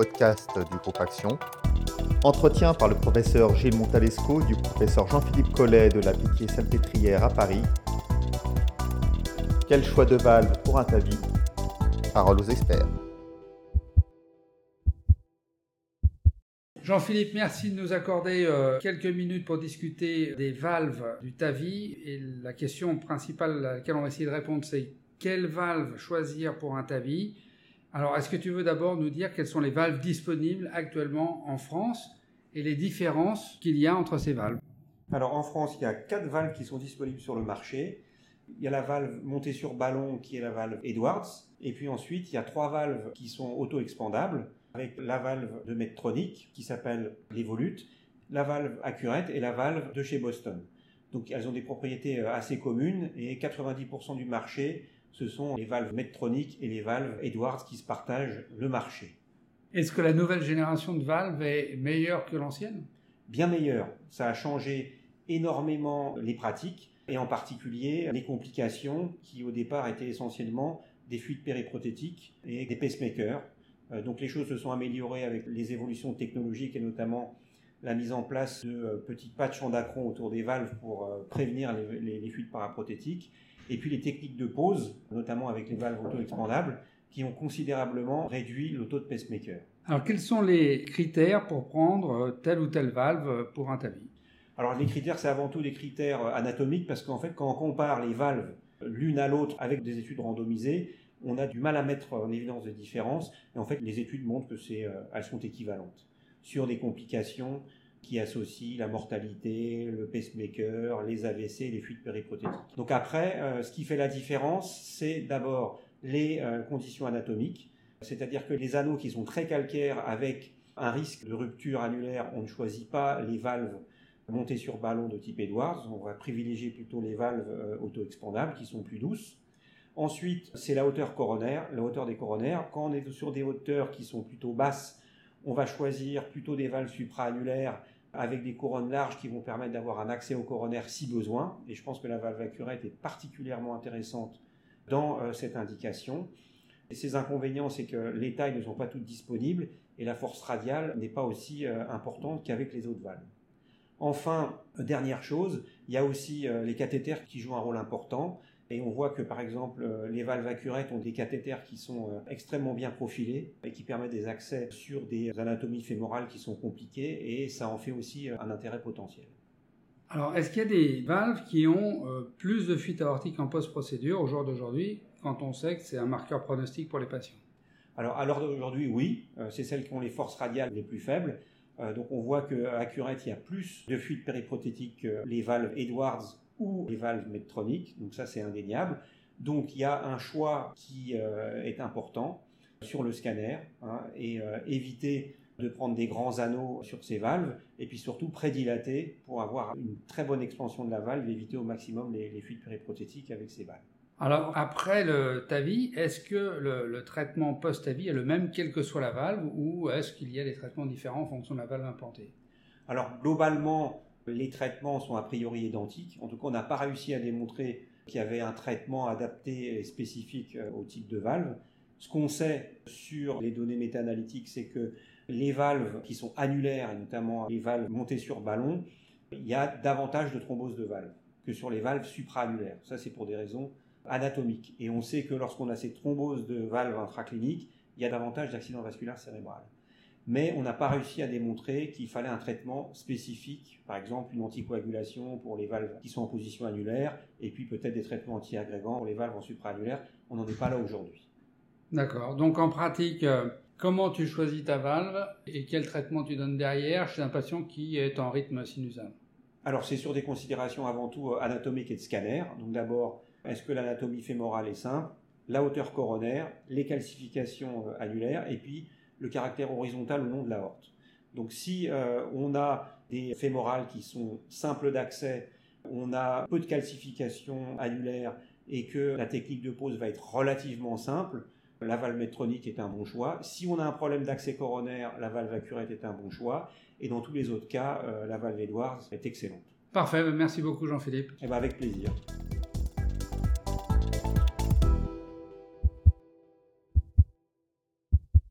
podcast du groupe Action. Entretien par le professeur Gilles Montalesco du professeur Jean-Philippe Collet de la Pitié-Salpêtrière à Paris. Quel choix de valve pour un tavis Parole aux experts. Jean-Philippe, merci de nous accorder euh, quelques minutes pour discuter des valves du TAVI. Et la question principale à laquelle on va essayer de répondre, c'est quelle valve choisir pour un TAVI? Alors, est-ce que tu veux d'abord nous dire quelles sont les valves disponibles actuellement en France et les différences qu'il y a entre ces valves? Alors, en France, il y a quatre valves qui sont disponibles sur le marché. Il y a la valve montée sur ballon qui est la valve Edwards. Et puis ensuite, il y a trois valves qui sont auto-expandables avec la valve de Medtronic qui s'appelle l'Evolute, la valve Accurate et la valve de chez Boston. Donc elles ont des propriétés euh, assez communes et 90% du marché, ce sont les valves Medtronic et les valves Edwards qui se partagent le marché. Est-ce que la nouvelle génération de valves est meilleure que l'ancienne? Bien meilleure. Ça a changé énormément les pratiques et en particulier les complications qui au départ étaient essentiellement des fuites périprothétiques et des pacemakers euh, donc les choses se sont améliorées avec les évolutions technologiques et notamment la mise en place de euh, petits patchs en dacron autour des valves pour euh, prévenir les, fuites paraprothétiques. Et puis les techniques de pause, notamment avec les valves auto-expandables, qui ont considérablement réduit le taux de pacemaker. Alors quels sont les critères pour prendre telle ou telle valve pour un tabi Alors les critères, c'est avant tout des critères anatomiques, parce qu'en fait, quand on compare les valves l'une à l'autre avec des études randomisées, on a du mal à mettre en évidence des différences. Et en fait, les études montrent que c'est, euh, elles sont équivalentes sur des complications qui associent la mortalité, le pacemaker, les AVC, les fuites périprothétiques. Donc après, euh, ce qui fait la différence, c'est d'abord les euh, conditions anatomiques, c'est-à-dire que les anneaux qui sont très calcaires avec un risque de rupture annulaire, on ne choisit pas les valves montées sur ballon de type Edwards, on va privilégier plutôt les valves auto-expandables qui sont plus douces. Ensuite, c'est la hauteur coronaire, la hauteur des coronaires. Quand on est sur des hauteurs qui sont plutôt basses, on va choisir plutôt des valves supraannulaires avec des couronnes larges qui vont permettre d'avoir un accès au coronaire si besoin. Et je pense que la valve accurate est particulièrement intéressante dans euh, cette indication. Et ses inconvénients, c'est que les tailles ne sont pas toutes disponibles et la force radiale n'est pas aussi euh, importante qu'avec les autres valves. Enfin, dernière chose, il y a aussi euh, les cathéters qui jouent un rôle important. Et on voit que par exemple euh, les valves accurètes ont des cathéters qui sont euh, extrêmement bien profilés et qui permettent des accès sur des anatomies fémorales qui sont compliquées et ça en fait aussi euh, un intérêt potentiel. Alors est-ce qu'il y a des valves qui ont plus de fuites aortiques en post-procédure au jour d'aujourd'hui quand on sait que c'est un marqueur pronostic pour les patients? Alors à l'heure d'aujourd'hui oui, c'est celles qui ont les forces radiales les plus faibles. Donc on voit qu'à Accurate, il y a plus de fuites périprothétiques que les valves Edwards ou les valves Medtronic, donc ça c'est indéniable. Donc il y a un choix qui euh, est important sur le scanner hein, et euh, éviter de prendre des grands anneaux sur ces valves et puis surtout prédilater pour avoir une très bonne expansion de la valve et éviter au maximum les, fuites périprothétiques avec ces valves. Alors après le TAVI, est-ce que le, le traitement post-TAVI est le même quelle que soit la valve ou est-ce qu'il y a des traitements différents en fonction de la valve implantée? Alors globalement, les traitements sont a priori identiques. En tout cas, on n'a pas réussi à démontrer qu'il y avait un traitement adapté et spécifique euh, au type de valve. Ce qu'on sait sur les données méta-analytiques, c'est que les valves qui sont annulaires, et notamment les valves montées sur ballon, il y a davantage de thrombose de valves que sur les valves supraannulaires. Ça, c'est pour des raisons anatomiques. Et on sait que lorsqu'on a ces thromboses de valves intracliniques, il y a davantage d'accidents vasculaires cérébrales mais on n'a pas réussi à démontrer qu'il fallait un traitement spécifique, par exemple une anticoagulation pour les valves qui sont en position annulaire, et puis peut-être des traitements antiagrégants pour les valves en supraannulaire. On n'en est pas là aujourd'hui. D'accord. Donc en pratique, euh, comment tu choisis ta valve et quel traitement tu donnes derrière chez un patient qui est en rythme sinusal? Alors c'est sur des considérations avant tout euh, anatomiques et de scanner. Donc d'abord, est-ce que l'anatomie fémorale est simple? La hauteur coronaire, les calcifications euh, annulaires, et puis le caractère horizontal ou non de l'aorte. Donc si euh, on a des fémorales qui sont simples d'accès, on a peu de calcification annulaire et que la technique de pose va être relativement simple, la valve métronique est un bon choix. Si on a un problème d'accès coronaire, la valve accurate est un bon choix. Et dans tous les autres cas, euh, la valve Edwards est excellente. Parfait, merci beaucoup Jean-Philippe. Eh ben, avec plaisir.